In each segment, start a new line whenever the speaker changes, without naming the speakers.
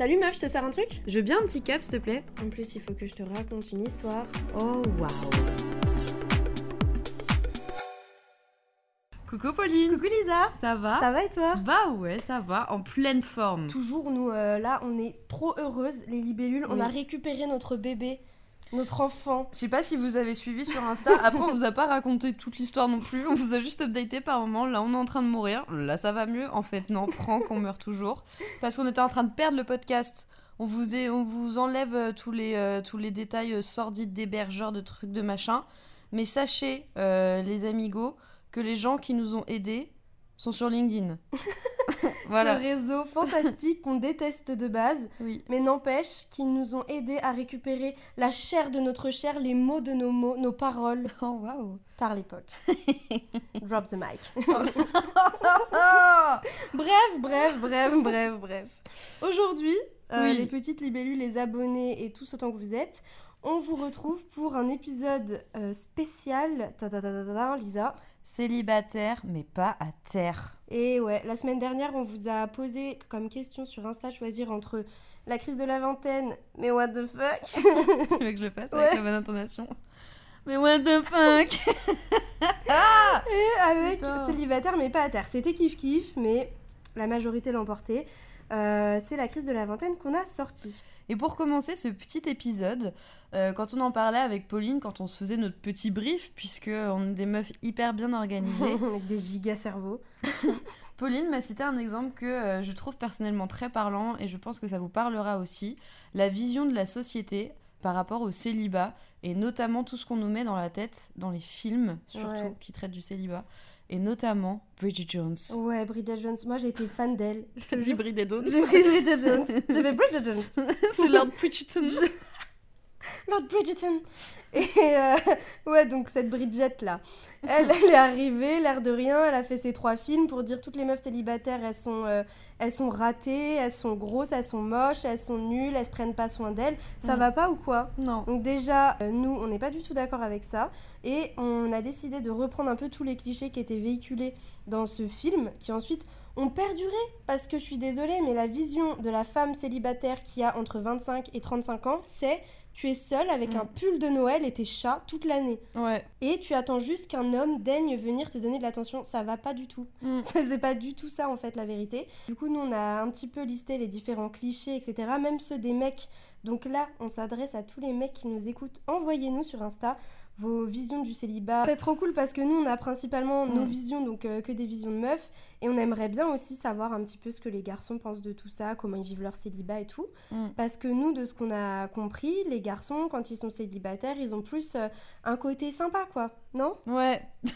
Salut meuf, je te sers un truc?
Je veux bien un petit caf, s'il te plaît.
En plus, il faut que je te raconte une histoire.
Oh, waouh. Coucou Pauline.
Coucou Lisa.
Ça va?
Ça va et toi?
Bah ouais, ça va, en pleine forme.
Toujours, nous, euh, là, on est trop heureuses, les libellules. On a récupéré notre bébé, notre enfant.
Je sais pas si vous avez suivi sur Insta, après on vous a pas raconté toute l'histoire non plus, on vous a juste updaté par moment, là on est en train de mourir, là ça va mieux, en fait non, Franck on meurt toujours, parce qu'on était en train de perdre le podcast. On vous, est, on vous enlève euh, tous les, euh, tous les détails euh, sordides d'hébergeurs, de trucs, de machin. Mais sachez, euh, les amigos, que les gens qui nous ont aidés sont sur LinkedIn. voilà.
Ce réseau fantastique qu'on déteste de base,
Oui.
mais n'empêche qu'ils nous ont aidés à récupérer la chair de notre chair, les mots de nos mots, nos paroles,
Oh waouh.
par l'époque. Drop the mic.
Ah
Bref, bref, bref, bref, bref. Aujourd'hui, euh,
Oui.
les petites libellules, les abonnés et tous autant que vous êtes, on vous retrouve pour un épisode euh, spécial. Ta ta ta ta ta ta, Lisa.
Célibataire, mais pas à terre.
Et ouais, la semaine dernière, on vous a posé comme question sur Insta choisir entre la crise de la vingtaine, mais what the fuck?
Tu veux que je le fasse avec la bonne intonation? Mais what the fuck?
Et avec
Putain.
célibataire, mais pas à terre. C'était kiff kiff, mais la majorité l'a emporté. Euh, c'est la crise de la vingtaine qu'on a sorti.
Et pour commencer ce petit épisode, euh, quand on en parlait avec Pauline, quand on se faisait notre petit brief, puisque on est des meufs hyper bien organisées,
avec des giga cerveaux.
Pauline m'a cité un exemple que euh, je trouve personnellement très parlant et je pense que ça vous parlera aussi. La vision de la société par rapport au célibat et notamment tout ce qu'on nous met dans la tête dans les films, surtout
Ouais.
qui traitent du célibat. Et notamment Bridget Jones.
Ouais, Bridget Jones. Moi, j'ai été fan d'elle. Je te jure.
Bridget Jones
J'ai Bridget Jones. J'ai fait Bridget Jones.
C'est Lord Bridgerton.
Lord Bridgerton. Et euh, ouais, donc cette Bridget là, elle, elle est arrivée, l'air de rien, elle a fait ses trois films pour dire toutes les meufs célibataires, elles sont, euh, elles sont ratées, elles sont grosses, elles sont moches, elles sont nulles, elles se prennent pas soin d'elles. Ça
Mm.
va pas ou quoi?
Non.
Donc déjà, euh, nous, on n'est pas du tout d'accord avec ça. Et on a décidé de reprendre un peu tous les clichés qui étaient véhiculés dans ce film, qui ensuite ont perduré. Parce que je suis désolée, mais la vision de la femme célibataire qui a entre 25 et 35 ans, c'est tu es seule avec
Mm.
un pull de Noël et tes chats toute l'année.
Ouais.
Et tu attends juste qu'un homme daigne venir te donner de l'attention. Ça va pas du tout.
Mm.
C'est pas du tout ça en fait la vérité. Du coup, nous on a un petit peu listé les différents clichés, etc. Même ceux des mecs. Donc là, on s'adresse à tous les mecs qui nous écoutent. Envoyez-nous sur Insta vos visions du célibat. C'est trop cool parce que nous on a principalement nos
Mm.
visions, donc euh, que des visions de meufs. Et on aimerait bien aussi savoir un petit peu ce que les garçons pensent de tout ça, comment ils vivent leur célibat et tout.
Mm.
Parce que nous, de ce qu'on a compris, les garçons, quand ils sont célibataires, ils ont plus euh, un côté sympa, quoi. Non?
Ouais.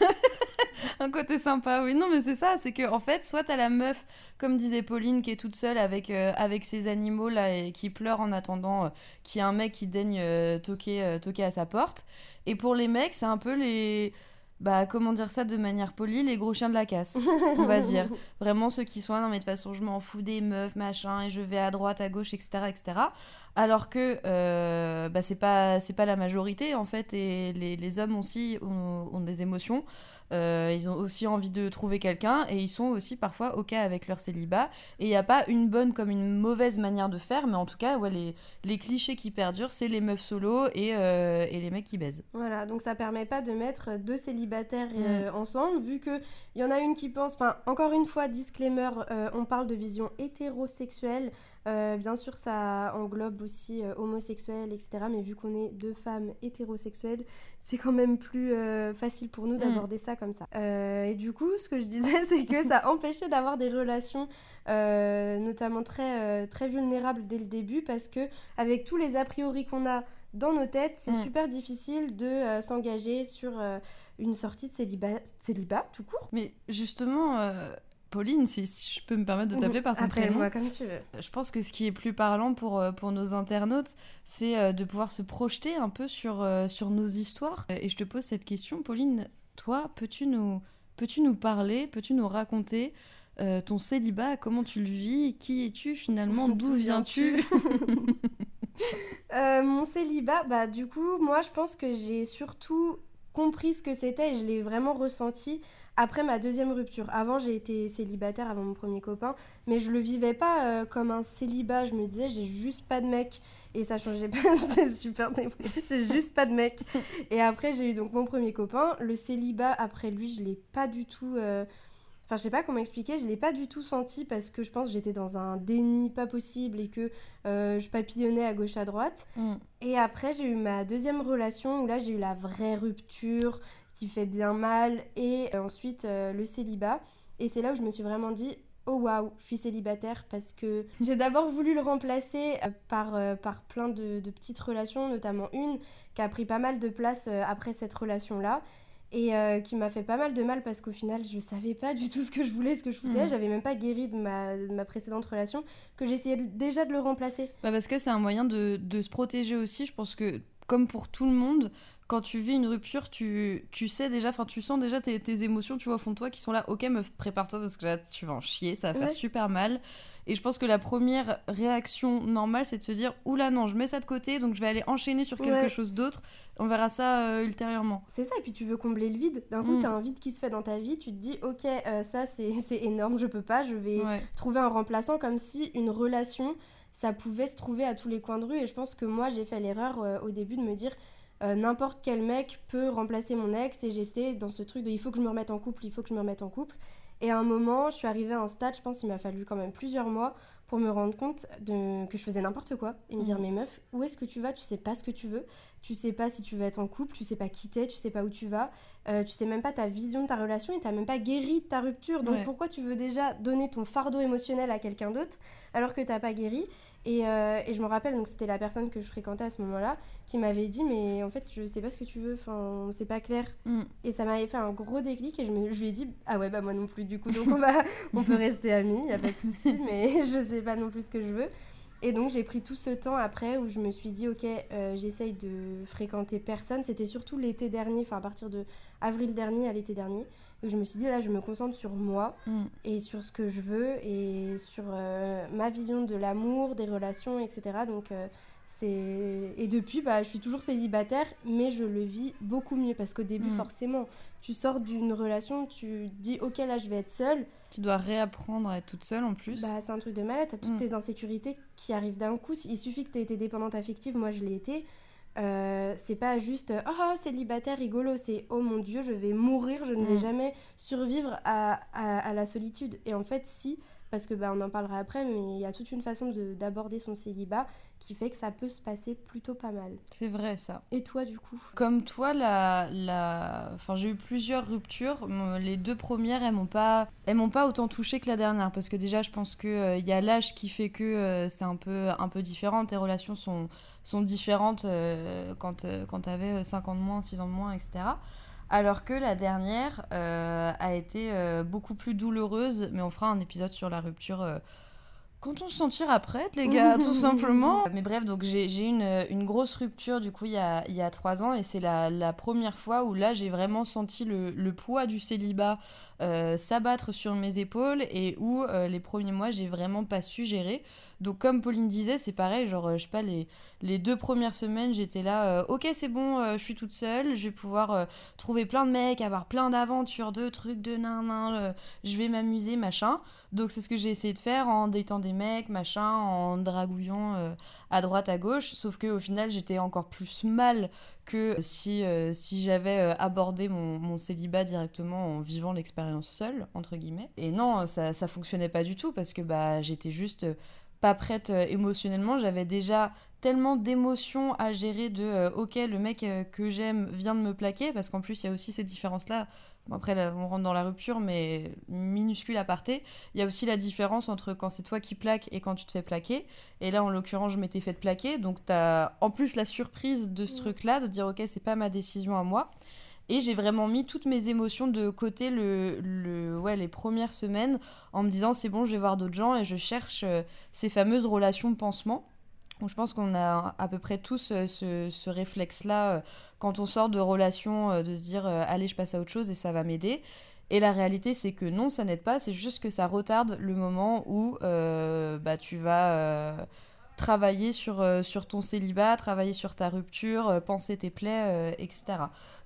un côté sympa, oui. Non, mais c'est ça, c'est que en fait, soit t'as la meuf, comme disait Pauline, qui est toute seule avec, euh, avec ses animaux là et qui pleure en attendant euh, qu'il y ait un mec qui daigne euh, toquer, euh, toquer à sa porte. Et pour les mecs, c'est un peu les bah comment dire ça de manière polie, les gros chiens de la casse, on va dire. Vraiment ceux qui sont là, non mais de toute façon je m'en fous des meufs, machin, et je vais à droite, à gauche, etc. etc. Alors que bah, c'est pas, c'est pas la majorité en fait, et les, les hommes aussi ont, ont des émotions. Euh, ils ont aussi envie de trouver quelqu'un et ils sont aussi parfois OK avec leur célibat. Et il n'y a pas une bonne comme une mauvaise manière de faire, mais en tout cas, ouais, les, les clichés qui perdurent, c'est les meufs solo et, euh, et les mecs qui baisent.
Voilà, donc ça permet pas de mettre deux célibataires euh, ensemble, vu qu'il y en a une qui pense. Enfin, encore une fois, disclaimer, on parle de vision hétérosexuelle. Euh, bien sûr, ça englobe aussi euh, homosexuels, etc. Mais vu qu'on est deux femmes hétérosexuelles, c'est quand même plus euh, facile pour nous d'aborder ça comme ça. Euh, et du coup, ce que je disais, c'est que ça empêchait d'avoir des relations, notamment très, très vulnérables dès le début, parce que avec tous les a priori qu'on a dans nos têtes, c'est
Mm.
super difficile de s'engager sur une sortie de célibat, célibat tout court.
Mais justement, euh, Pauline, si je peux me permettre de t'appeler par ton prénom.
Appelle-moi comme tu veux.
Je pense que ce qui est plus parlant pour, euh, pour nos internautes, c'est euh, de pouvoir se projeter un peu sur, euh, sur nos histoires. Et je te pose cette question, Pauline, toi, peux-tu nous, peux-tu nous parler, peux-tu nous raconter euh, ton célibat, comment tu le vis, qui es-tu finalement, d'où viens-tu?
Euh, mon célibat, bah du coup, moi je pense que j'ai surtout compris ce que c'était et je l'ai vraiment ressenti après ma deuxième rupture. Avant, j'ai été célibataire avant mon premier copain, mais je le vivais pas euh, comme un célibat. Je me disais, j'ai juste pas de mec et ça changeait pas. C'est super. J'ai juste pas de mec. Et après, j'ai eu donc mon premier copain. Le célibat, après lui, je l'ai pas du tout. euh, Enfin, je sais pas comment expliquer, je l'ai pas du tout senti parce que je pense que j'étais dans un déni pas possible et que euh, je papillonnais à gauche à droite.
Mm.
Et après, j'ai eu ma deuxième relation où là, j'ai eu la vraie rupture qui fait bien mal et euh, ensuite euh, le célibat. Et c'est là où je me suis vraiment dit oh waouh, je suis célibataire parce que j'ai d'abord voulu le remplacer euh, par, par plein de, de petites relations, notamment une qui a pris pas mal de place après cette relation-là et euh, qui m'a fait pas mal de mal parce qu'au final je savais pas du tout ce que je voulais, ce que je foutais,
Mhm.
j'avais même pas guéri de ma, de ma précédente relation que j'essayais déjà de le remplacer.
Bah parce que c'est un moyen de, de se protéger aussi. Je pense que, comme pour tout le monde, quand tu vis une rupture, tu, tu sais déjà, enfin, tu sens déjà tes, tes émotions, tu vois, au fond de toi, qui sont là. Ok, meuf, prépare-toi parce que là, tu vas en chier, ça va faire super mal. Et je pense que la première réaction normale, c'est de se dire Oula, non, je mets ça de côté, donc je vais aller enchaîner sur quelque
Ouais.
chose d'autre. On verra ça euh, ultérieurement.
C'est ça, et puis tu veux combler le vide. D'un coup,
Mm.
t'as un vide qui se fait dans ta vie, tu te dis, ok, euh, ça c'est c'est énorme, je peux pas, je vais
Ouais.
trouver un remplaçant comme si une relation, ça pouvait se trouver à tous les coins de rue. Et je pense que moi, j'ai fait l'erreur euh, au début de me dire, euh, n'importe quel mec peut remplacer mon ex, et j'étais dans ce truc de, il faut que je me remette en couple, il faut que je me remette en couple. Et à un moment, je suis arrivée à un stade, je pense qu'il m'a fallu quand même plusieurs mois pour me rendre compte de... que je faisais n'importe quoi et me dire
Mhm.
mais meuf où est-ce que tu vas? Tu sais pas ce que tu veux tu sais pas si tu veux être en couple tu sais pas qui t'es tu sais pas où tu vas euh, tu sais même pas ta vision de ta relation et t'as même pas guéri de ta rupture donc
Ouais.
pourquoi tu veux déjà donner ton fardeau émotionnel à quelqu'un d'autre alors que t'as pas guéri? Et, euh, et je me rappelle donc c'était la personne que je fréquentais à ce moment-là qui m'avait dit mais en fait je sais pas ce que tu veux enfin c'est pas clair.
Mm.
et ça m'avait fait un gros déclic et je, me, je lui ai dit ah ouais bah moi non plus du coup donc on va on peut rester amis y a pas de souci mais je sais pas non plus ce que je veux. Et donc j'ai pris tout ce temps après où je me suis dit ok euh, j'essaye de fréquenter personne. C'était surtout l'été dernier enfin à partir de avril dernier à l'été dernier où je me suis dit là je me concentre sur moi
Mm.
et sur ce que je veux et sur euh, ma vision de l'amour, des relations, etc. Donc euh, c'est et depuis bah je suis toujours célibataire mais je le vis beaucoup mieux parce qu'au début
Mm.
forcément tu sors d'une relation, tu dis OK là je vais être seule,
Tu dois réapprendre à être toute seule en plus.
bah c'est un truc de malade, t'as toutes
Mm.
tes insécurités qui arrivent d'un coup, il suffit que t'aies été dépendante affective, moi je l'ai été. Euh, c'est pas juste euh, oh célibataire rigolo, c'est oh mon dieu je vais mourir, je ne vais
Mm.
jamais survivre à, à, à la solitude. Et en fait si, parce que bah, on en parlera après, mais il y a toute une façon de- d'aborder son célibat qui fait que ça peut se passer plutôt pas mal.
C'est vrai ça.
Et toi du coup?
Comme toi, la, la... Enfin, j'ai eu plusieurs ruptures. Les deux premières, elles m'ont pas, elles m'ont pas autant touché que la dernière, parce que déjà, je pense que euh, il y a l'âge qui fait que euh, c'est un peu, un peu différent. Tes relations sont, sont différentes euh, quand, quand t'avais 5 ans de moins, 6 ans de moins, etc. Alors que la dernière a été beaucoup plus douloureuse, mais on fera un épisode sur la rupture. Quand on se sentira prête, les gars, tout simplement. Mais bref, donc j'ai une, une grosse rupture du coup il y a, il y a trois ans et c'est la, la première fois où là j'ai vraiment senti le, le poids du célibat euh, s'abattre sur mes épaules et où euh, les premiers mois j'ai vraiment pas su gérer. Donc comme Pauline disait, c'est pareil, genre euh, je sais pas, les, deux premières semaines j'étais là, euh, ok c'est bon, euh, je suis toute seule, je vais pouvoir trouver plein de mecs, avoir plein d'aventures, de trucs, de nan nan, je vais m'amuser, machin. Donc c'est ce que j'ai essayé de faire en datant des mecs, machin, en dragouillant à droite, à gauche. Sauf que au final j'étais encore plus mal que si, si j'avais abordé mon, célibat directement en vivant l'expérience seule, entre guillemets. Et non, ça, ça fonctionnait pas du tout parce que bah, j'étais juste pas prête euh, émotionnellement. J'avais déjà tellement d'émotions à gérer de euh, ok, le mec euh, que j'aime vient de me plaquer parce qu'en plus il y a aussi cette différence-là. Bon, après, là, on rentre dans la rupture, mais minuscule aparté. Il y a aussi la différence entre quand c'est toi qui plaques et quand tu te fais plaquer. Et là, en l'occurrence, je m'étais fait plaquer. Donc, t'as en plus la surprise de ce truc-là, de dire, ok, c'est pas ma décision à moi. Et j'ai vraiment mis toutes mes émotions de côté le, le, ouais, les premières semaines en me disant, c'est bon, je vais voir d'autres gens et je cherche euh, ces fameuses relations de pansement. Donc, je pense qu'on a à peu près tous euh, ce, ce réflexe-là euh, quand on sort de relations, de se dire, allez, je passe à autre chose et ça va m'aider. Et la réalité, c'est que non, ça n'aide pas, c'est juste que ça retarde le moment où bah, tu vas travailler sur, euh, sur ton célibat, travailler sur ta rupture, euh, penser tes plaies, euh, etc.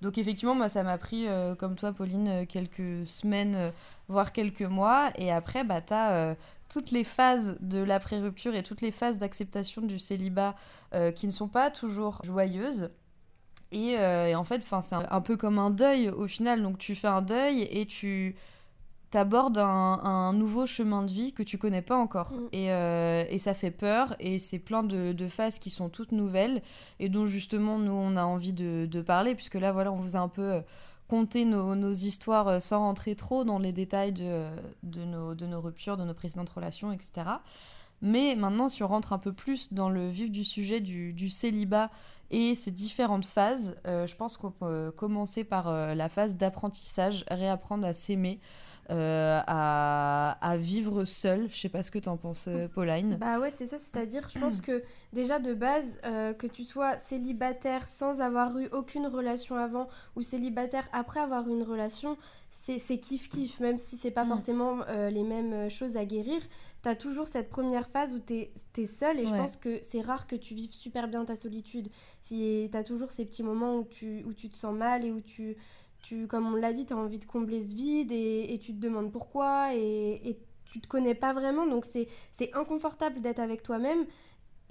Donc effectivement, moi, ça m'a pris, comme toi, Pauline, quelques semaines, voire quelques mois. Et après, bah, tu as toutes les phases de l'après-rupture et toutes les phases d'acceptation du célibat qui ne sont pas toujours joyeuses. Et, et en fait, c'est un peu comme un deuil au final. Donc tu fais un deuil et tu t'abordes un, un nouveau chemin de vie que tu connais pas encore.
Mm.
Et, euh, et ça fait peur et c'est plein de, de phases qui sont toutes nouvelles et dont justement nous on a envie de, de parler puisque là voilà on vous a un peu euh, conté nos, nos histoires euh, sans rentrer trop dans les détails de, de, nos, de nos ruptures, de nos précédentes relations, etc. Mais maintenant, si on rentre un peu plus dans le vif du sujet du, du célibat et ses différentes phases, euh, je pense qu'on peut commencer par euh, la phase d'apprentissage, réapprendre à s'aimer, euh, à, à vivre seul. Je sais pas ce que t'en penses, euh, Pauline.
Bah ouais, c'est ça, c'est-à-dire, je pense que déjà de base, euh, que tu sois célibataire sans avoir eu aucune relation avant ou célibataire après avoir eu une relation, c'est kiff-kiff, même si c'est pas
Mm.
forcément euh, les mêmes choses à guérir. T'as toujours cette première phase où t'es es seul et je pense que c'est rare que tu vives super bien ta solitude. Si t'as toujours ces petits moments où tu, où tu te sens mal et où tu, tu comme on l'a dit, t'as envie de combler ce vide et, et tu te demandes pourquoi et, et tu te connais pas vraiment, donc c'est c'est inconfortable d'être avec toi-même.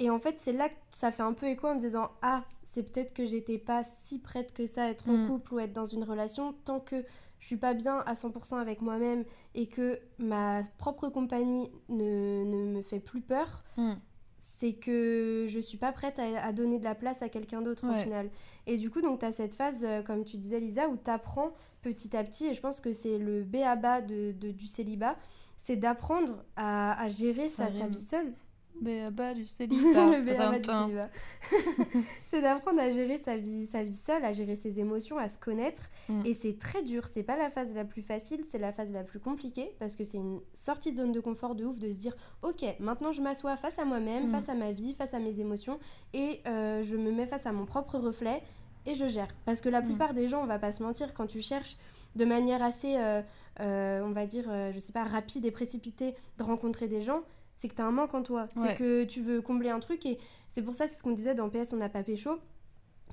Et en fait, c'est là que ça fait un peu écho en disant Ah, c'est peut-être que j'étais pas si prête que ça à être en
Mm.
couple ou être dans une relation. Tant que je suis pas bien à 100% avec moi-même et que ma propre compagnie ne, ne me fait plus peur,
Mm.
C'est que je suis pas prête à, à donner de la place à quelqu'un d'autre au final. Et du coup, donc, tu as cette phase, euh, comme tu disais, Lisa, où tu apprends petit à petit, et je pense que c'est le B à bas de, de- du célibat, c'est d'apprendre à, à gérer sa, vie seule.
Béaba du célibat.
le B à bas du célibat. c'est d'apprendre à gérer sa vie, sa vie seule, à gérer ses émotions, à se connaître.
Mm.
Et c'est très dur, c'est pas la phase la plus facile, c'est la phase la plus compliquée, parce que c'est une sortie de zone de confort de ouf de se dire, ok, maintenant je m'assois face à moi-même,
Mm.
face à ma vie, face à mes émotions, et euh, je me mets face à mon propre reflet, et je gère. Parce que la
Mm.
plupart des gens, on va pas se mentir, quand tu cherches de manière assez, euh, euh, on va dire, euh, je sais pas, rapide et précipitée de rencontrer des gens, c'est que tu as un manque en toi.
Ouais.
C'est que tu veux combler un truc, et c'est pour ça, c'est ce qu'on disait dans PS, on n'a pas pécho.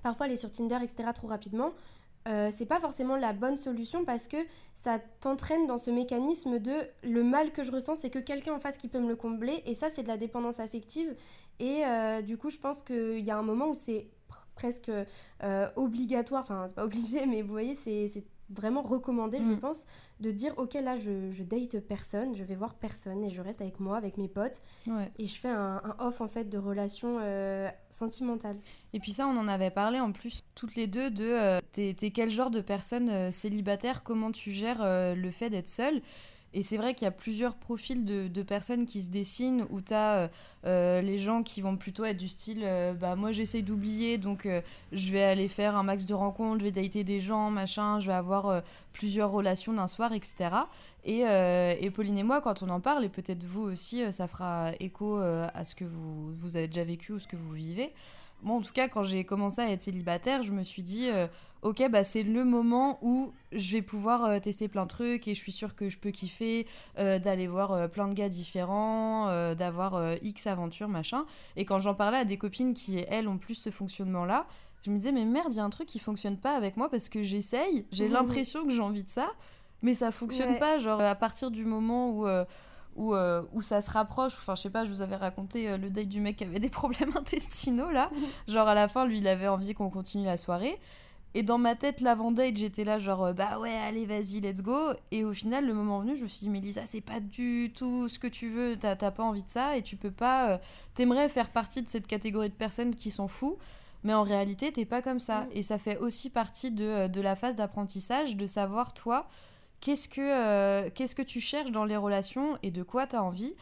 Parfois, aller sur Tinder, etc., trop rapidement, euh, c'est pas forcément la bonne solution parce que ça t'entraîne dans ce mécanisme de le mal que je ressens, c'est que quelqu'un en face qui peut me le combler, et ça, c'est de la dépendance affective. Et euh, du coup, je pense qu'il y a un moment où c'est pr- presque euh, obligatoire, enfin, c'est pas obligé, mais vous voyez, c'est vraiment recommandé, je
Mm.
pense, de dire ok, là, je, je date personne, je vais voir personne, et je reste avec moi, avec mes potes,
Ouais.
et je fais un, un off en fait de relations euh, sentimentales.
Et puis ça, on en avait parlé en plus toutes les deux de euh, t'es quel genre de personne euh, célibataire, comment tu gères le fait d'être seule? Et c'est vrai qu'il y a plusieurs profils de, personnes qui se dessinent où tu as les gens qui vont plutôt être du style bah moi j'essaye d'oublier donc je vais aller faire un max de rencontres, je vais dater des gens, machin, je vais avoir plusieurs relations d'un soir, etc. Et, et, Pauline et moi, quand on en parle, et peut-être vous aussi, ça fera écho à ce que vous, vous avez déjà vécu ou ce que vous vivez. Moi, en tout cas, quand j'ai commencé à être célibataire, je me suis dit, euh, ok, bah, c'est le moment où je vais pouvoir euh, tester plein de trucs et je suis sûre que je peux kiffer, euh, d'aller voir plein de gars différents, d'avoir X aventures, machin. Et quand j'en parlais à des copines qui, elles, ont plus ce fonctionnement-là, je me disais, mais merde, il y a un truc qui fonctionne pas avec moi parce que j'essaye, j'ai l'impression que j'ai envie de ça, mais ça fonctionne pas. Genre, à partir du moment où euh, où, ça se rapproche. Enfin, je sais pas, je vous avais raconté euh, le date du mec qui avait des problèmes intestinaux là. genre, à la fin, lui, il avait envie qu'on continue la soirée. Et dans ma tête, l'avant-date, j'étais là, genre, euh, bah ouais, allez, vas-y, let's go. Et au final, le moment venu, je me suis dit, mais Lisa, c'est pas du tout ce que tu veux, t'as pas envie de ça, et tu peux pas. T'aimerais faire partie de cette catégorie de personnes qui s'en fous, mais en réalité, t'es pas comme ça. Mm. Et ça fait aussi partie de, de la phase d'apprentissage, de savoir, toi, qu'est-ce que, euh, qu'est-ce que tu cherches dans les relations et de quoi tu as envie.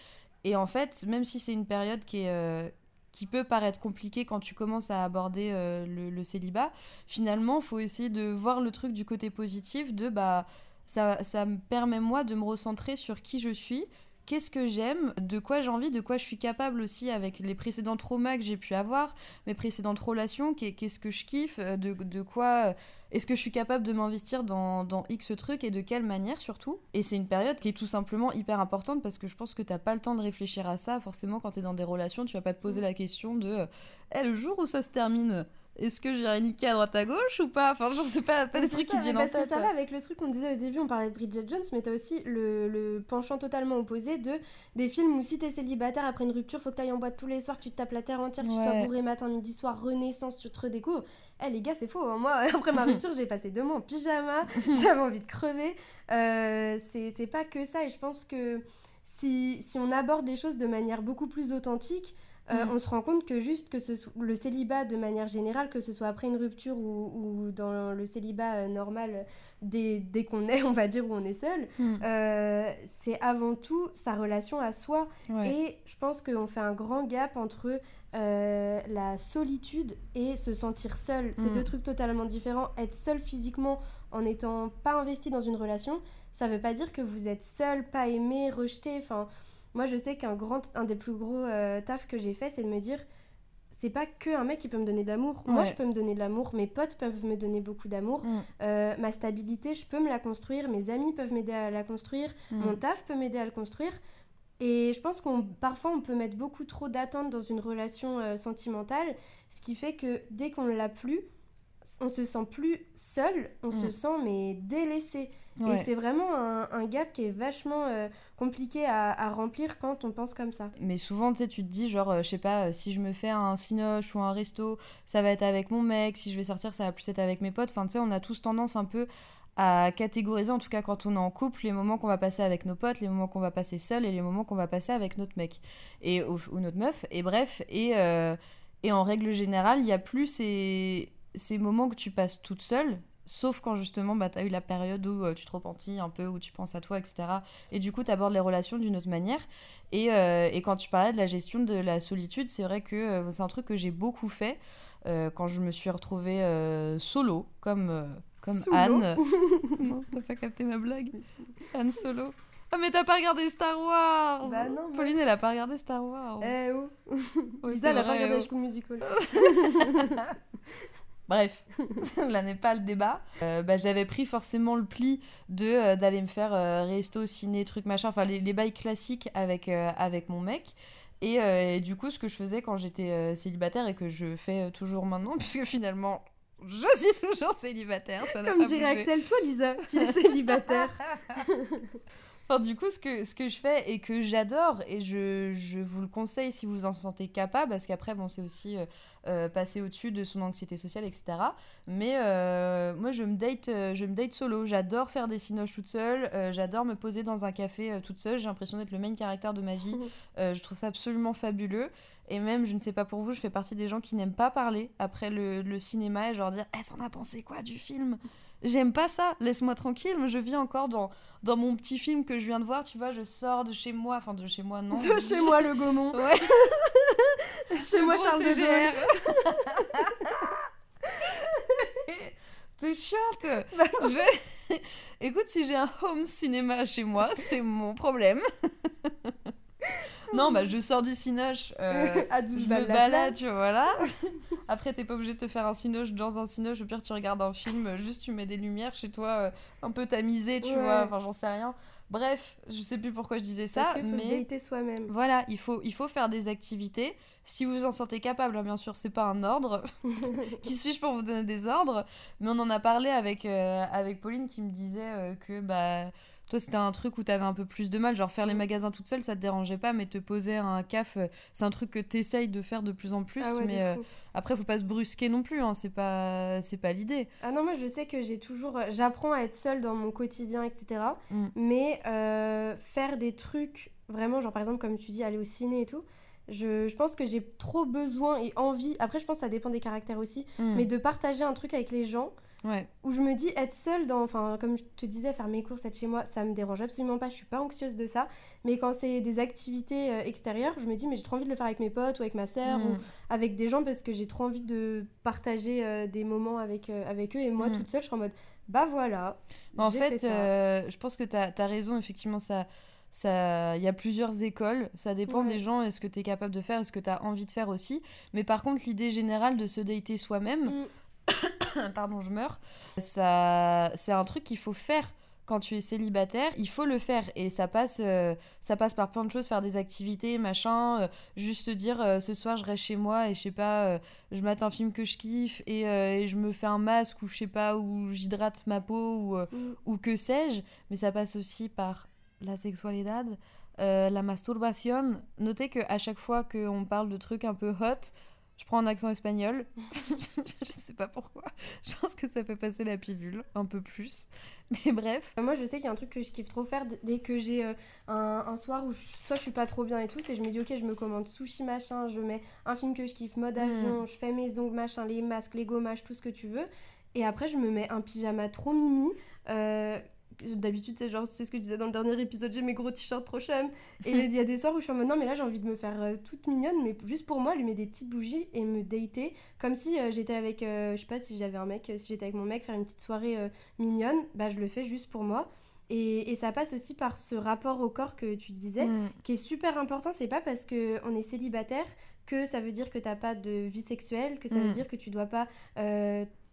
Et en fait, même si c'est une période qui, est, euh, qui peut paraître compliquée quand tu commences à aborder euh, le, le, célibat, finalement, faut essayer de voir le truc du côté positif, de bah, ça, ça me permet moi de me recentrer sur qui je suis, qu'est-ce que j'aime, de quoi j'ai envie, de quoi je suis capable aussi avec les précédents traumas que j'ai pu avoir, mes précédentes relations, qu'est-ce que je kiffe, de, de quoi est-ce que je suis capable de m'investir dans, dans, X truc et de quelle manière surtout? Et c'est une période qui est tout simplement hyper importante parce que je pense que t'as pas le temps de réfléchir à ça. Forcément, quand t'es dans des relations, tu vas pas te poser la question de eh, le jour où ça se termine, est-ce que j'irai niquer à droite à gauche ou pas? Enfin, je sais pas, pas des trucs qui viennent en tête.
Ça va avec le truc qu'on disait au début, on parlait de Bridget Jones, mais t'as aussi le, le, penchant totalement opposé de des films où si t'es célibataire après une rupture, faut que t'ailles en boîte tous les soirs, que tu te tapes la terre entière, que tu sois bourré matin, midi, soir, renaissance, tu te redécouvres. Eh les gars, c'est faux. Hein. Moi, après ma rupture, j'ai passé deux mois en pyjama, j'avais envie de crever. Euh, c'est pas que ça, et je pense que si, si on aborde les choses de manière beaucoup plus authentique, euh, mm. on se rend compte que juste que ce, le célibat de manière générale, que ce soit après une rupture ou, dans le célibat euh, normal dès, dès qu'on est, on va dire, où on est seul, mm. euh, c'est avant tout sa relation à soi. Et je pense qu'on fait un grand gap entre la solitude et se sentir seul. C'est mm. deux trucs totalement différents. Être seul physiquement en n'étant pas investi dans une relation, ça veut pas dire que vous êtes seul, pas aimé, rejeté. Enfin moi, je sais qu'un grand, un des plus gros euh, taf que j'ai fait, c'est de me dire, c'est pas que un mec qui peut me donner de l'amour. Moi, je peux me donner de l'amour. Mes potes peuvent me donner beaucoup d'amour. Mm. Euh, ma stabilité, je peux me la construire. Mes amis peuvent m'aider à la construire. Mm. Mon taf peut m'aider à le construire. Et je pense qu'on parfois on peut mettre beaucoup trop d'attentes dans une relation euh, sentimentale, ce qui fait que dès qu'on l'a plus, on se sent plus seul, on se mm. sent mais délaissé. Et c'est vraiment un, gap qui est vachement euh, compliqué à, remplir quand on pense comme ça.
Mais souvent, tu sais, tu te dis, genre, euh, je sais pas, euh, si je me fais un cinoche ou un resto, ça va être avec mon mec, si je vais sortir, ça va plus être avec mes potes. Enfin, tu sais, on a tous tendance un peu à catégoriser, en tout cas quand on est en couple, les moments qu'on va passer avec nos potes, les moments qu'on va passer seul et les moments qu'on va passer avec notre mec et, ou, notre meuf. Et bref, et, et en règle générale, il y a plus ces, ces moments que tu passes toute seule Sauf quand justement bah, tu as eu la période où euh, tu te repentis un peu, où tu penses à toi, etc. Et du coup, tu abordes les relations d'une autre manière. Et, euh, et, quand tu parlais de la gestion de la solitude, c'est vrai que euh, c'est un truc que j'ai beaucoup fait quand je me suis retrouvée solo, comme, comme Anne. non, t'as pas capté ma blague Anne solo. Ah mais t'as pas regardé Star Wars
Bah non.
Pauline elle a pas regardé Star Wars.
Eh oh. Lisa elle a pas regardé oh. Musical.
Bref, là n'est pas le débat. Euh, bah, j'avais pris forcément le pli de euh, d'aller me faire euh, resto, ciné, truc machin, enfin les, les bails classiques avec, avec mon mec. Et, du coup, ce que je faisais quand j'étais célibataire et que je fais toujours maintenant, puisque finalement je suis toujours célibataire. Ça
Comme dirait Axel, toi Lisa, tu es célibataire.
Enfin, du coup, ce que, ce que je fais et que j'adore, et je, je, vous le conseille si vous en sentez capable, parce qu'après, bon, c'est aussi euh, euh, passer au-dessus de son anxiété sociale, etc. Mais euh, moi, je me, date, je me date solo. J'adore faire des cinoches toute seule. j'adore me poser dans un café toute seule. J'ai l'impression d'être le main caractère de ma vie. je trouve ça absolument fabuleux. Et même, je ne sais pas pour vous, je fais partie des gens qui n'aiment pas parler après le, le cinéma et genre dire Eh, t'en as pensé quoi du film? J'aime pas ça. Laisse-moi tranquille. Je vis encore dans, dans mon petit film que je viens de voir. Tu vois, je sors de chez moi. Enfin, de chez moi, non.
De chez moi, le Gaumont.
Ouais.
chez moi, Charles de. Gaulle.
T'es chiante.
Bah
Je- Écoute, si j'ai un home cinéma chez moi, c'est mon problème. non, bah je sors du cinoche. euh,
à 12
je
balles
me
la
balade, tu vois, voilà. Après, t'es pas obligé de te faire un cinoche dans un cinoche. Au pire, tu regardes un film, euh, juste tu mets des lumières chez toi, euh, un peu tamisé, tu
Ouais.
vois. Enfin, j'en sais rien. Bref, je sais plus pourquoi je disais ça,
Parce qu'il faut
mais
soi-même.
voilà, il faut, il faut faire des activités. Si vous vous en sentez capable, hein, bien sûr, c'est pas un ordre. qui suis-je pour vous donner des ordres Mais on en a parlé avec, euh, avec Pauline qui me disait euh, que bah, toi, c'était un truc où t'avais un peu plus de mal. Genre, faire les magasins toute seule, ça te dérangeait pas, mais te poser un caf, euh, c'est un truc que t'essayes de faire de plus en plus.
Ah ouais,
mais euh, après, faut pas se brusquer non plus, hein, c'est pas, c'est pas l'idée.
Ah non, moi je sais que j'ai toujours. J'apprends à être seule dans mon quotidien, etc.
Mm.
Mais euh, faire des trucs, vraiment, genre par exemple, comme tu dis, aller au ciné et tout, je, je pense que j'ai trop besoin et envie. Après, je pense que ça dépend des caractères aussi.
Mm.
Mais de partager un truc avec les gens
Ouais.
où je me dis être seule dans. Enfin, comme je te disais, faire mes courses, être chez moi, ça me dérange absolument pas. Je suis pas anxieuse de ça. Mais quand c'est des activités euh, extérieures, je me dis, mais j'ai trop envie de le faire avec mes potes ou avec ma sœur
Mm.
ou avec des gens parce que j'ai trop envie de partager euh, des moments avec, euh, avec eux. Et moi,
Mm.
toute seule, je suis en mode, bah voilà.
En fait, euh, je pense que tu as, raison, effectivement, ça. ça- Il y a plusieurs écoles, ça dépend
Ouais.
des gens, est-ce que tu es capable de faire, est-ce que tu as envie de faire aussi. Mais par contre, l'idée générale de se dater soi-même,
Mm.
pardon, je meurs, ça, c'est un truc qu'il faut faire quand tu es célibataire, il faut le faire et ça passe, euh, ça passe par plein de choses, faire des activités, machin, euh, juste se dire euh, ce soir je reste chez moi et je sais pas, je mate un film que je kiffe et, et je me fais un masque ou je sais pas, ou j'hydrate ma peau ou,
Mm.
ou que sais-je, mais ça passe aussi par la sexualidad, euh, la masturbation. Notez que à chaque fois qu'on parle de trucs un peu hot, je prends un accent espagnol. je sais pas pourquoi. Je pense que ça peut passer la pilule un peu plus. Mais bref.
Euh, Moi, je sais qu'il y a un truc que je kiffe trop faire dès que j'ai euh, un, un soir où je- soit je suis pas trop bien et tout, c'est je me dis ok, je me commande sushi machin, je mets un film que je kiffe, mode
Mm.
avion, je fais mes ongles machin, les masques, les gommages, tout ce que tu veux. Et après, je me mets un pyjama trop mimi. euh, D'habitude, c'est genre, c'est ce que je disais dans le dernier épisode, j'ai mes gros t-shirts trop chum. Et il y a des soirs où je suis en mode non, mais là j'ai envie de me faire euh, toute mignonne, mais juste pour moi, allumer des petites bougies et me dater. Comme si euh, j'étais avec, euh, je sais pas si j'avais un mec, si j'étais avec mon mec, faire une petite soirée mignonne, bah je le fais juste pour moi. Et, et ça passe aussi par ce rapport au corps que tu disais,
Mm.
qui est super important. C'est pas parce qu'on est célibataire que ça veut dire que t'as pas de vie sexuelle, que ça veut
Mm.
dire que tu dois pas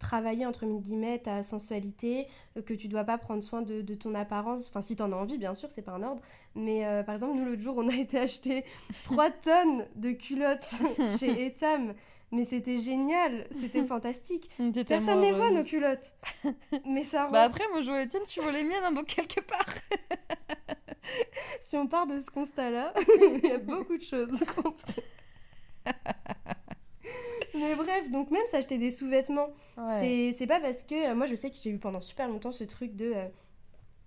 travailler entre guillemets ta sensualité, euh, que tu dois pas prendre soin de, de ton apparence. Enfin, si t'en as envie, bien sûr, c'est pas un ordre. Mais euh, par exemple, nous l'autre jour, on a été acheter 3 tonnes de culottes chez Etam. Mais c'était génial, c'était fantastique. Personne les voit nos culottes. Mais ça rend
Bah après, moi je vois les tiennes, tu vois les miennes, hein, donc quelque part.
si on part de ce constat-là, il y a beaucoup de choses qu'on peut- Mais bref, donc même s'acheter des sous-vêtements, c'est c'est pas parce que. euh, moi, je sais que j'ai eu pendant super longtemps ce truc de. euh,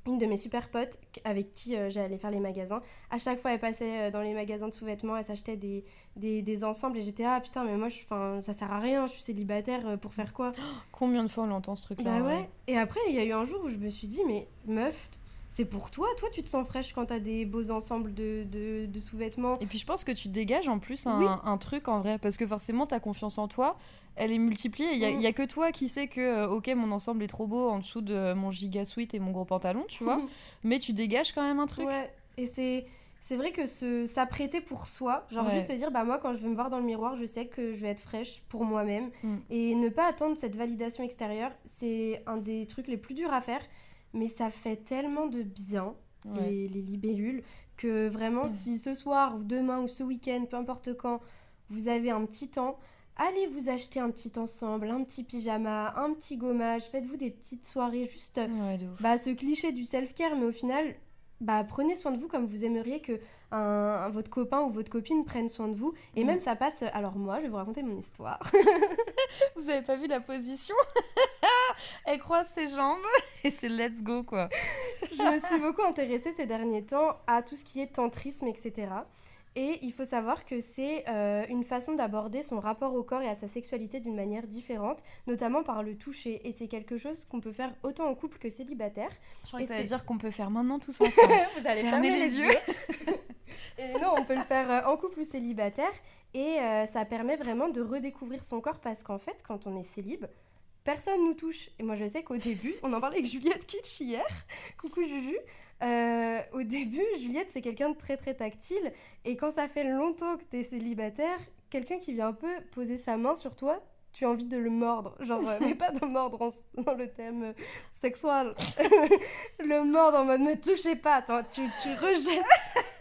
une de mes super potes avec qui euh, j'allais faire les magasins. À chaque fois, elle passait euh, dans les magasins de sous-vêtements, elle s'achetait des, des, des ensembles et j'étais ah putain, mais moi, je, ça sert à rien, je suis célibataire euh, pour faire quoi?
Combien de fois on l'entend ce truc-là?
Bah ouais. Et après, il y a eu un jour où je me suis dit, mais meuf, c'est pour toi. Toi, tu te sens fraîche quand t'as des beaux ensembles de, de, de sous-vêtements.
Et puis je pense que tu dégages en plus un,
Oui.
un truc en vrai, parce que forcément ta confiance en toi, elle est multipliée. Il y, a-
Mm.
a que toi qui sais que, euh, ok, mon ensemble est trop beau en dessous de mon giga suite et mon gros pantalon, tu vois, mais tu dégages quand même un truc.
Ouais. Et c'est. C'est vrai que se s'apprêter pour soi, genre
Ouais.
juste se dire, bah moi quand je vais me voir dans le miroir, je sais que je vais être fraîche pour moi-même.
Mm.
Et ne pas attendre cette validation extérieure, c'est un des trucs les plus durs à faire, mais ça fait tellement de bien,
Ouais.
les, les libellules, que vraiment si ce soir ou demain ou ce week-end, peu importe quand, vous avez un petit temps, allez vous acheter un petit ensemble, un petit pyjama, un petit gommage, faites-vous des petites soirées juste
Ouais,
bah, ce cliché du self-care, mais au final, bah, prenez soin de vous comme vous aimeriez que un, votre copain ou votre copine prenne soin de vous. Et
Mm.
même ça passe. Alors moi, je vais vous raconter mon histoire.
Vous avez pas vu la position? Elle croise ses jambes et c'est let's go quoi.
je me suis beaucoup intéressée ces derniers temps à tout ce qui est tantrisme, etc. Et il faut savoir que c'est euh, une façon d'aborder son rapport au corps et à sa sexualité d'une manière différente, notamment par le toucher. Et c'est quelque chose qu'on peut faire autant en couple que célibataire.
Je crois
Et
que ça veut
c'est-
dire qu'on peut faire maintenant tous ensemble.
Vous allez fermer
les
les yeux. non, on peut le faire euh, en couple ou célibataire. Et euh, ça permet vraiment de redécouvrir son corps parce qu'en fait, quand on est célib, personne nous touche. Et moi, je sais qu'au début, on en parlait avec Juliette Kitsch hier. Coucou Juju. Euh, au début, Juliette, c'est quelqu'un de très très tactile. Et quand ça fait longtemps que tu es célibataire, quelqu'un qui vient un peu poser sa main sur toi, tu as envie de le mordre. Genre, mais pas de mordre en- dans le thème sexuel. le mordre en mode me touchez pas. Attends, tu, tu rejettes.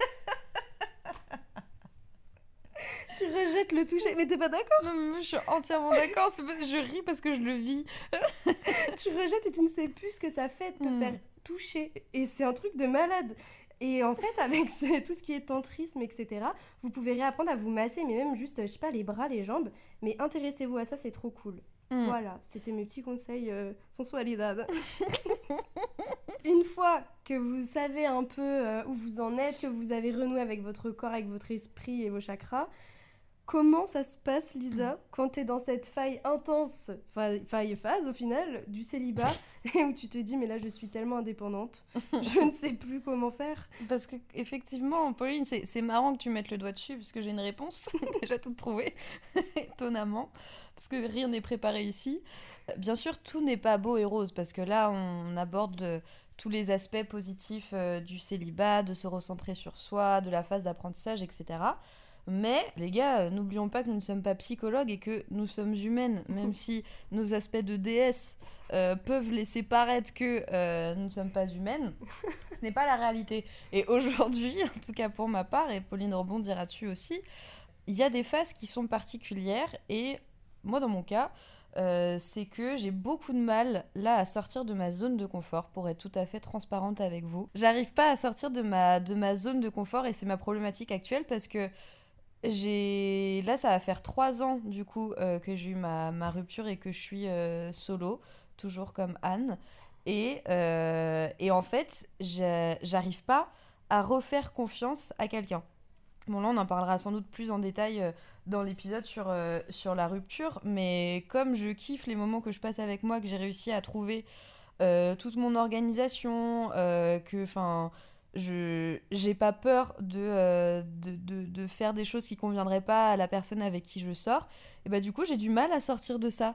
tu rejettes le toucher. Mais t'es pas d'accord
non mais je suis entièrement d'accord. Je ris parce que je le vis.
Tu rejettes et tu ne sais plus ce que ça fait de te
Mm.
faire toucher. Et c'est un truc de malade. Et en fait, avec ce- tout ce qui est tantrisme, etc., vous pouvez réapprendre à vous masser, mais même juste, je sais pas, les bras, les jambes. Mais intéressez-vous à ça, c'est trop cool.
Mm.
Voilà, c'était mes petits conseils euh, sensualidad. Une fois que vous savez un peu euh, où vous en êtes, que vous avez renoué avec votre corps, avec votre esprit et vos chakras, comment ça se passe, Lisa, quand tu es dans cette faille intense, faille, faille phase au final, du célibat, et où tu te dis, mais là je suis tellement indépendante, je ne sais plus comment faire.
Parce que effectivement, Pauline, c'est marrant que tu mettes le doigt dessus parce que j'ai une réponse déjà toute trouvée, étonnamment, parce que rien n'est préparé ici. Bien sûr, tout n'est pas beau et rose parce que là, on aborde euh, tous les aspects positifs euh, du célibat, de se recentrer sur soi, de la phase d'apprentissage, etc. Mais les gars, euh, n'oublions pas que nous ne sommes pas psychologues et que nous sommes humaines, même si nos aspects de déesse euh, peuvent laisser paraître que euh, nous ne sommes pas humaines. Ce n'est pas la réalité. Et aujourd'hui, en tout cas pour ma part, et Pauline rebondira dessus aussi, il y a des phases qui sont particulières et moi dans mon cas, euh, c'est que j'ai beaucoup de mal là à sortir de ma zone de confort pour être tout à fait transparente avec vous. J'arrive pas à sortir de ma, de ma zone de confort et c'est ma problématique actuelle parce que j'ai là ça va faire trois ans du coup euh, que j'ai eu ma, ma rupture et que je suis euh, solo, toujours comme Anne. Et, euh, et en fait, j'arrive pas à refaire confiance à quelqu'un. Bon, là, on en parlera sans doute plus en détail dans l'épisode sur, sur la rupture, mais comme je kiffe les moments que je passe avec moi, que j'ai réussi à trouver toute mon organisation, que, enfin, je j'ai pas peur de, euh, de, de, de faire des choses qui conviendraient pas à la personne avec qui je sors, et bah du coup, j'ai du mal à sortir de ça.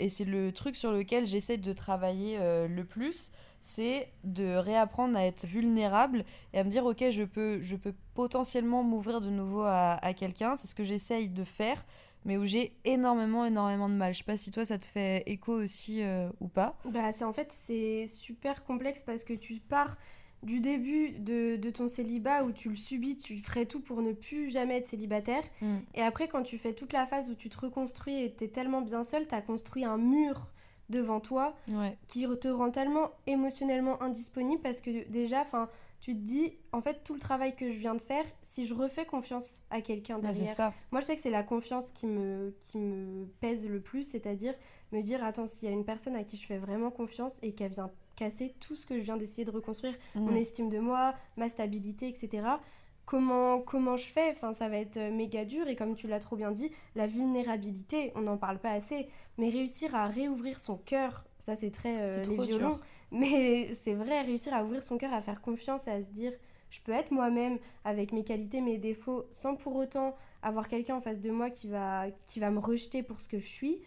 Et c'est le truc sur lequel j'essaie de travailler euh, le plus, c'est de réapprendre à être vulnérable et à me dire ok je peux je peux potentiellement m'ouvrir de nouveau à, à quelqu'un. C'est ce que j'essaye de faire mais où j'ai énormément énormément de mal. Je sais pas si toi ça te fait écho aussi euh, ou pas.
Bah, c'est en fait, c'est super complexe parce que tu pars du début de, de ton célibat où tu le subis, tu ferais tout pour ne plus jamais être célibataire.
Mm.
Et après, quand tu fais toute la phase où tu te reconstruis et t'es tellement bien seul, t'as construit un mur devant toi
ouais
qui te rend tellement émotionnellement indisponible parce que déjà, enfin, tu te dis, en fait, tout le travail que je viens de faire, si je refais confiance à quelqu'un derrière, moi, je sais que c'est la confiance qui me, qui me pèse le plus, c'est-à-dire me dire, attends, s'il y a une personne à qui je fais vraiment confiance et qu'elle vient casser tout ce que je viens d'essayer de reconstruire, mon
Mm.
estime de moi, ma stabilité, etc., comment, comment je fais? Enfin, ça va être euh, méga dur et comme tu l'as trop bien dit, la vulnérabilité, on n'en parle pas assez, mais réussir à réouvrir son cœur, ça c'est très euh,
C'est
les
dur.
mais c'est vrai, réussir à ouvrir son cœur, à faire confiance et à se dire, je peux être moi-même avec mes qualités, mes défauts, sans pour autant avoir quelqu'un en face de moi qui va, qui va me rejeter pour ce que je suis,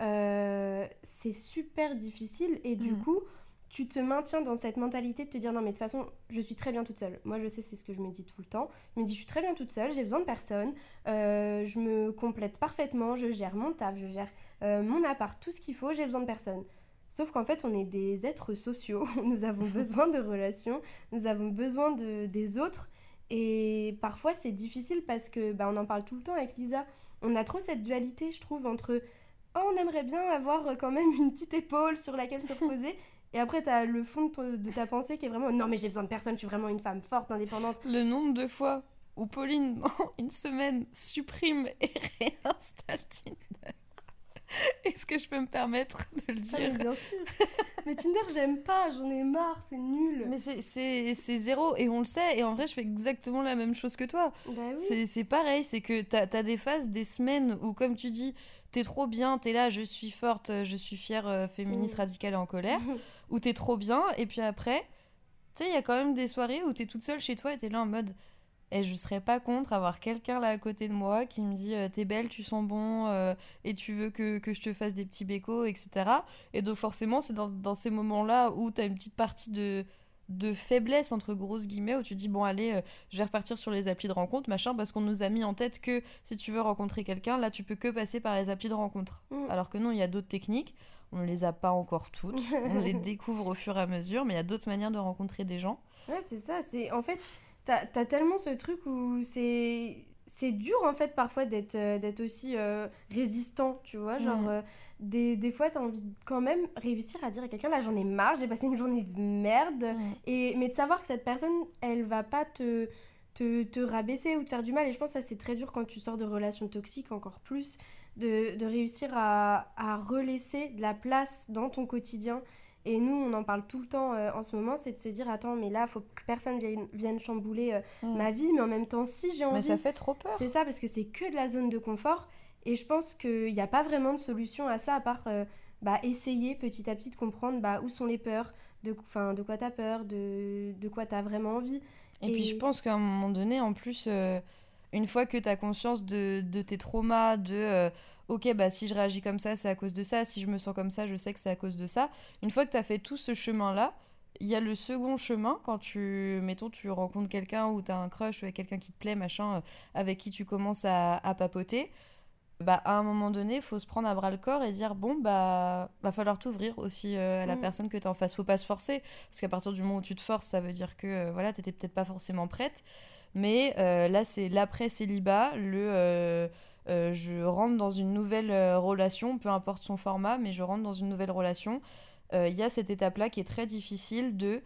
euh, c'est super difficile et du
Mhm.
coup, tu te maintiens dans cette mentalité de te dire non mais de toute façon, je suis très bien toute seule. Moi, je sais, c'est ce que je me dis tout le temps. Je me dis, je suis très bien toute seule, j'ai besoin de personne, euh, je me complète parfaitement, je gère mon taf, je gère euh, mon appart, tout ce qu'il faut, j'ai besoin de personne. Sauf qu'en fait, on est des êtres sociaux, nous avons besoin de relations, nous avons besoin de, des autres. Et parfois, c'est difficile parce que, bah, on en parle tout le temps avec Lisa, on a trop cette dualité, je trouve, entre oh, on aimerait bien avoir quand même une petite épaule sur laquelle se reposer. Et après, t'as le fond de, ton- de ta pensée qui est vraiment non, mais j'ai besoin de personne, je suis vraiment une femme forte, indépendante.
le nombre de fois où Pauline en une semaine supprime et réinstalle Tinder Est-ce que je peux me permettre de le
Ah, mais
dire?
bien sûr. mais Tinder, j'aime pas, j'en ai marre, c'est nul.
Mais c'est- zéro et on le sait. Et en vrai, je fais exactement la même chose que toi.
Bah oui.
C'est pareil, c'est que t'as as des phases, des semaines où, comme tu dis, t'es trop bien, t'es là, je suis forte, je suis fière, euh, féministe,
Mm.
radicale et en colère, où t'es trop bien, et puis après, tu sais, il y a quand même des soirées où t'es toute seule chez toi et t'es là en mode. Et je serais pas contre avoir quelqu'un là à côté de moi qui me dit euh, t'es belle, tu sens bon euh, et tu veux que, que je te fasse des petits bécos, etc. Et donc forcément c'est dans, dans ces moments-là où t'as une petite partie de, de faiblesse entre grosses guillemets où tu dis bon allez euh, je vais repartir sur les applis de rencontre machin parce qu'on nous a mis en tête que si tu veux rencontrer quelqu'un là tu peux que passer par les applis de rencontre.
Mm.
Alors que non il y a d'autres techniques, on ne les a pas encore toutes, on les découvre au fur et à mesure mais il y a d'autres manières de rencontrer des gens.
Ouais, c'est ça. C'est en fait, t'as as tellement ce truc où c'est c'est dur en fait parfois d'être euh, d'être aussi euh, résistant, tu vois. Genre euh, des, des fois t'as envie de quand même réussir à dire à quelqu'un là j'en ai marre, j'ai passé une journée de merde. Et mais de savoir que cette personne, elle va pas te te, te rabaisser ou te faire du mal. Et je pense que ça c'est très dur quand tu sors de relations toxiques encore plus. De, de réussir à, à relaisser de la place dans ton quotidien et nous, on en parle tout le temps euh, en ce moment, c'est de se dire attends, mais là, faut que personne vienne, vienne chambouler euh, ma vie, mais en même temps, si j'ai envie.
Mais ça fait trop peur.
C'est ça, parce que c'est que de la zone de confort. Et je pense qu'il n'y a pas vraiment de solution à ça, à part euh, bah, essayer petit à petit de comprendre bah, où sont les peurs, de, de quoi tu as peur, de, de quoi tu as vraiment envie.
Et, puis je pense qu'à un moment donné, en plus, euh, une fois que tu as conscience de, de tes traumas, de euh, ok, bah si je réagis comme ça, c'est à cause de ça, si je me sens comme ça, je sais que c'est à cause de ça. Une fois que tu as fait tout ce chemin-là, il y a le second chemin quand tu, mettons, tu rencontres quelqu'un ou tu as un crush ou avec quelqu'un qui te plaît, machin, avec qui tu commences à, à papoter. Bah, à un moment donné, il faut se prendre à bras le corps et dire bon, bah, va falloir t'ouvrir aussi euh, à la
Mm.
personne que tu en face. Faut pas se forcer, parce qu'à partir du moment où tu te forces, ça veut dire que euh, voilà, t'étais peut-être pas forcément prête. Mais euh, là, c'est l'après-célibat, le euh, euh, je rentre dans une nouvelle relation, peu importe son format, mais je rentre dans une nouvelle relation. Il y a cette étape-là qui est très difficile de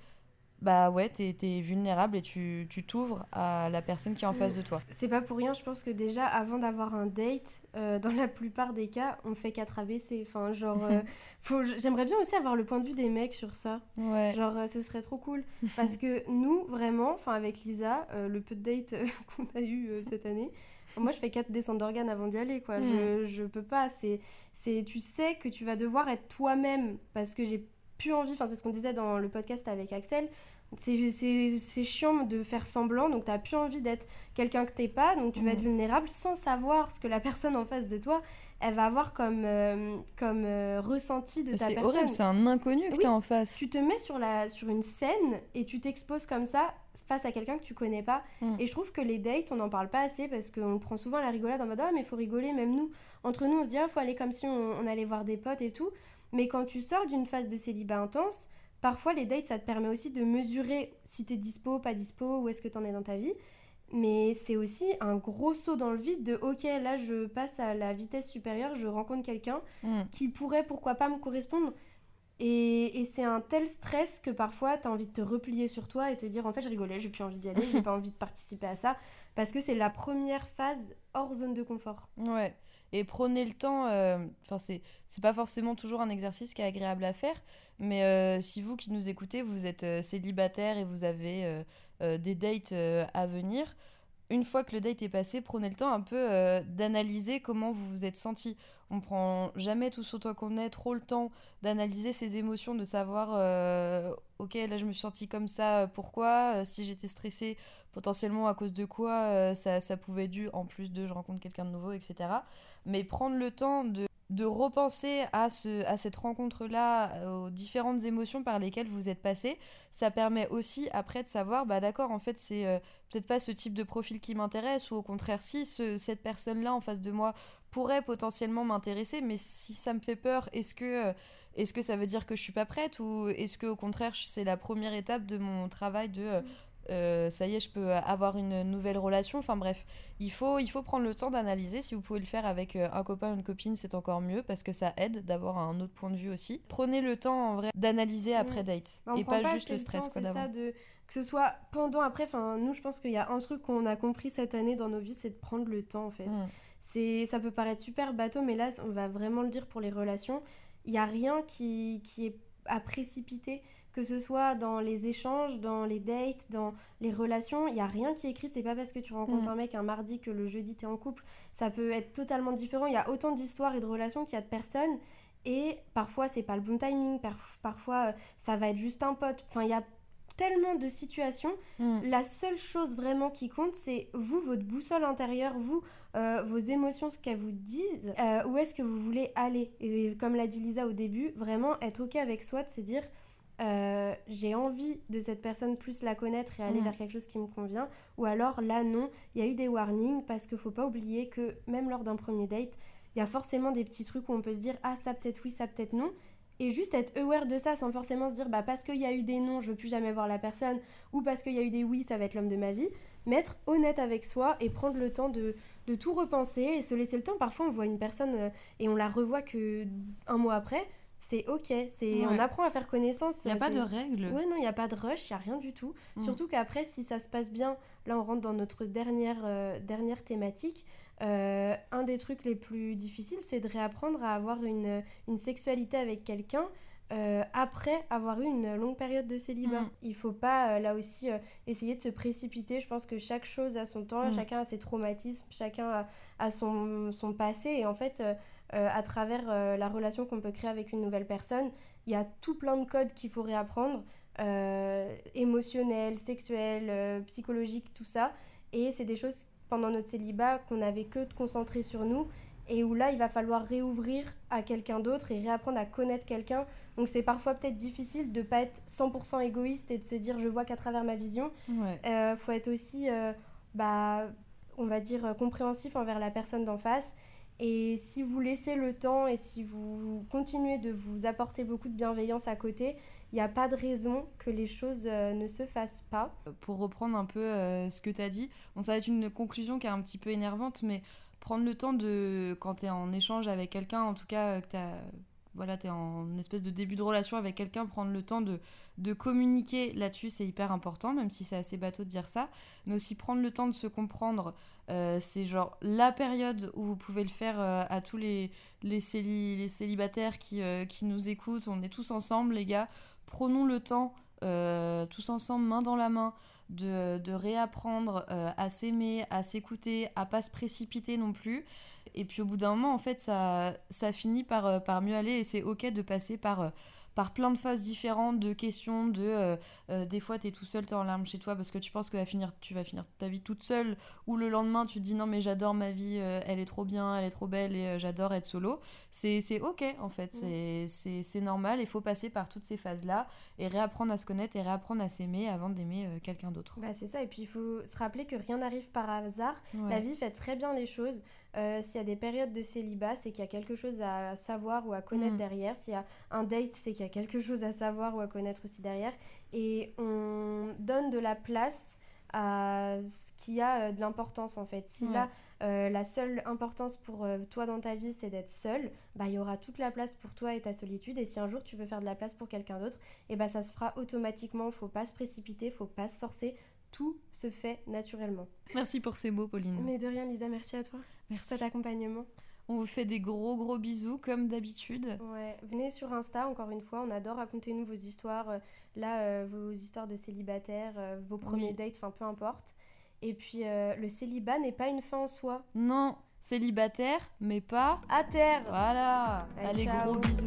bah ouais, t'es es vulnérable et tu tu t'ouvres à la personne qui est en face de toi.
C'est pas pour rien, je pense que déjà, avant d'avoir un date, euh, dans la plupart des cas, on fait qu'être abaissé. Enfin, genre, euh, j'aimerais bien aussi avoir le point de vue des mecs sur ça.
Ouais.
Genre, euh, ce serait trop cool. Parce que nous, vraiment, enfin, avec Lisa, le peu de dates qu'on a eu cette année, moi, je fais 4 descentes d'organes avant d'y aller, quoi. Je, je peux pas. C'est, tu sais que tu vas devoir être toi-même parce que j'ai plus envie. Enfin, c'est ce qu'on disait dans le podcast avec Axel. C'est, c'est, c'est chiant de faire semblant, donc t'as plus envie d'être quelqu'un que t'es pas, donc tu vas être vulnérable sans savoir ce que la personne en face de toi, elle va avoir comme, euh, comme euh, ressenti de ta
C'est
personne.
horrible, c'est un inconnu que
Oui.
t'as en face.
Tu te mets sur, la, sur une scène et tu t'exposes comme ça face à quelqu'un que tu connais pas.
Mm.
Et je trouve que les dates, on n'en parle pas assez parce qu'on prend souvent la rigolade en mode Ah, mais faut rigoler, même nous. Entre nous, on se dit Ah, faut aller comme si on, on allait voir des potes et tout. Mais quand tu sors d'une phase de célibat intense, parfois les dates, ça te permet aussi de mesurer si t'es dispo, pas dispo, où est-ce que t'en es dans ta vie. Mais c'est aussi un gros saut dans le vide de ok, là je passe à la vitesse supérieure, je rencontre quelqu'un
Mm.
qui pourrait pourquoi pas me correspondre. Et, et c'est un tel stress que parfois tu as envie de te replier sur toi et te dire en fait je rigolais, j'ai plus envie d'y aller, j'ai pas envie de participer à ça parce que c'est la première phase hors zone de confort.
Ouais. Et prenez le temps, euh, enfin c'est c'est pas forcément toujours un exercice qui est agréable à faire, mais euh, si vous qui nous écoutez, vous êtes euh, célibataire et vous avez euh, euh, des dates euh, à venir, une fois que le date est passé, prenez le temps un peu euh, d'analyser comment vous vous êtes senti. On prend jamais tout sur toi qu'on est trop le temps d'analyser ses émotions, de savoir euh, ok là je me suis sentie comme ça, euh, pourquoi, si j'étais stressée potentiellement à cause de quoi ça, ça pouvait être dû en plus de je rencontre quelqu'un de nouveau etc. Mais prendre le temps de de repenser à, ce, cette rencontre-là, euh, aux différentes émotions par lesquelles vous êtes passé, ça permet aussi après de savoir, bah d'accord, en fait, c'est euh, peut-être pas ce type de profil qui m'intéresse, ou au contraire, si ce- cette personne-là en face de moi pourrait potentiellement m'intéresser, mais si ça me fait peur, est-ce que, euh, ça veut dire que je suis pas prête, ou est-ce que au contraire, c'est la première étape de mon travail de. Euh, ça y est, je peux avoir une nouvelle relation. Enfin bref, il faut, il faut prendre le temps d'analyser. Si vous pouvez le faire avec euh, un copain ou une copine, c'est encore mieux parce que ça aide d'avoir un autre point de vue aussi. Prenez le temps en vrai d'analyser après date
Bah,
et pas, juste le stress quoi d'avant.
de que ce soit pendant, après. Enfin, nous, je pense qu'il y a un truc qu'on a compris cette année dans nos vies, c'est de prendre le temps en fait.
Mm.
C'est, ça peut paraître super bateau, mais là, on va vraiment le dire pour les relations. Il n'y a rien qui, qui est à précipiter, que ce soit dans les échanges, dans les dates, dans les relations. Il n'y a rien qui est écrit. C'est pas parce que tu rencontres
Mm.
un mec un mardi que le jeudi t'es en couple. Ça peut être totalement différent. Il y a autant d'histoires et de relations qu'il y a de personnes. Et parfois, c'est pas le bon timing. par- parfois, euh, ça va être juste un pote. Enfin, il y a tellement de situations
Mm.
la seule chose vraiment qui compte, c'est vous, votre boussole intérieure, vous, euh, vos émotions, ce qu'elles vous disent, euh, où est-ce que vous voulez aller? Et comme l'a dit Lisa au début, vraiment être OK avec soi, de se dire euh, j'ai envie de cette personne plus la connaître et aller vers quelque chose qui me convient. Ou alors là, non, il y a eu des warnings parce qu'il faut pas oublier que même lors d'un premier date, il y a forcément des petits trucs où on peut se dire ah, ça peut-être oui, ça peut-être non. Et juste être aware de ça sans forcément se dire bah parce qu'il y a eu des non, je veux plus jamais voir la personne, ou parce qu'il y a eu des oui, ça va être l'homme de ma vie. Mais être honnête avec soi et prendre le temps de, de tout repenser et se laisser le temps. Parfois, on voit une personne euh, et on la revoit que un mois après. C'est ok, c'est on apprend à faire connaissance.
Il n'y a pas de règles.
Ouais, non, il n'y a pas de rush, il n'y a rien du tout.
Mm.
Surtout qu'après, si ça se passe bien, là, on rentre dans notre dernière, euh, dernière thématique. Euh, un des trucs les plus difficiles, c'est de réapprendre à avoir une, une sexualité avec quelqu'un euh, après avoir eu une longue période de célibat.
Mm.
Il faut pas, là aussi, essayer de se précipiter. Je pense que chaque chose a son temps,
Mm.
chacun a ses traumatismes, chacun a, a son, son passé. Et en fait, euh, à travers euh, la relation qu'on peut créer avec une nouvelle personne, il y a tout plein de codes qu'il faut réapprendre, euh, émotionnels, sexuels, psychologiques, tout ça. Et c'est des choses pendant notre célibat qu'on n'avait que de concentrer sur nous et où là il va falloir réouvrir à quelqu'un d'autre et réapprendre à connaître quelqu'un. Donc c'est parfois peut-être difficile de pas être 100% égoïste et de se dire je vois qu'à travers ma vision.
Ouais.
Euh, faut être aussi, euh, bah, on va dire, compréhensif envers la personne d'en face. Et si vous laissez le temps et si vous continuez de vous apporter beaucoup de bienveillance à côté, il n'y a pas de raison que les choses euh, ne se fassent pas.
Pour reprendre un peu euh, ce que tu as dit, bon, ça va être une conclusion qui est un petit peu énervante, mais prendre le temps de, quand tu es en échange avec quelqu'un, en tout cas, euh, que tu voilà, es en espèce de début de relation avec quelqu'un, prendre le temps de, de communiquer là-dessus, c'est hyper important, même si c'est assez bateau de dire ça, mais aussi prendre le temps de se comprendre. Euh, c'est genre la période où vous pouvez le faire euh, à tous les, les, céli- les célibataires qui, euh, qui nous écoutent. On est tous ensemble, les gars. Prenons le temps, tous ensemble, main dans la main, de, de réapprendre à s'aimer, à s'écouter, à pas se précipiter non plus. Et puis au bout d'un moment, en fait, ça, ça finit par, par mieux aller et c'est ok de passer par, par plein de phases différentes, de questions, de euh, euh, des fois t'es tout seul, t'es en larmes chez toi parce que tu penses que va finir, tu vas finir ta vie toute seule, ou le lendemain tu te dis non mais j'adore ma vie, euh, elle est trop bien, elle est trop belle et j'adore être solo. C'est c'est ok en fait, c'est c'est c'est normal, il faut passer par toutes ces phases-là et réapprendre à se connaître et réapprendre à s'aimer avant d'aimer quelqu'un d'autre.
Bah, c'est ça, et puis il faut se rappeler que rien n'arrive par hasard.
Ouais.
La vie fait très bien les choses. Euh, S'il y a des périodes de célibat, c'est qu'il y a quelque chose à savoir ou à connaître
Mm.
derrière. S'il y a un date, c'est qu'il y a quelque chose à savoir ou à connaître aussi derrière. Et on donne de la place à ce qui a euh, de l'importance en fait. Si
Ouais.
là, euh, la seule importance pour euh, toi dans ta vie, c'est d'être seul, bah, il y aura toute la place pour toi et ta solitude. Et si un jour tu veux faire de la place pour quelqu'un d'autre, et bah, ça se fera automatiquement. Faut pas se précipiter, faut pas se forcer. Tout se fait naturellement.
Merci pour ces mots, Pauline.
Mais de rien, Lisa, merci à toi pour
Merci.
cet accompagnement.
On vous fait des gros gros bisous comme d'habitude.
Ouais, venez sur Insta, encore une fois, on adore raconter-nous vos histoires. euh, Là, euh, vos histoires de célibataires, euh, vos premiers
Oui.
dates, enfin peu importe. Et puis, euh, le célibat n'est pas une fin en soi.
Non, célibataire, mais pas.
À terre
Voilà.
Allez,
Allez, gros bisous.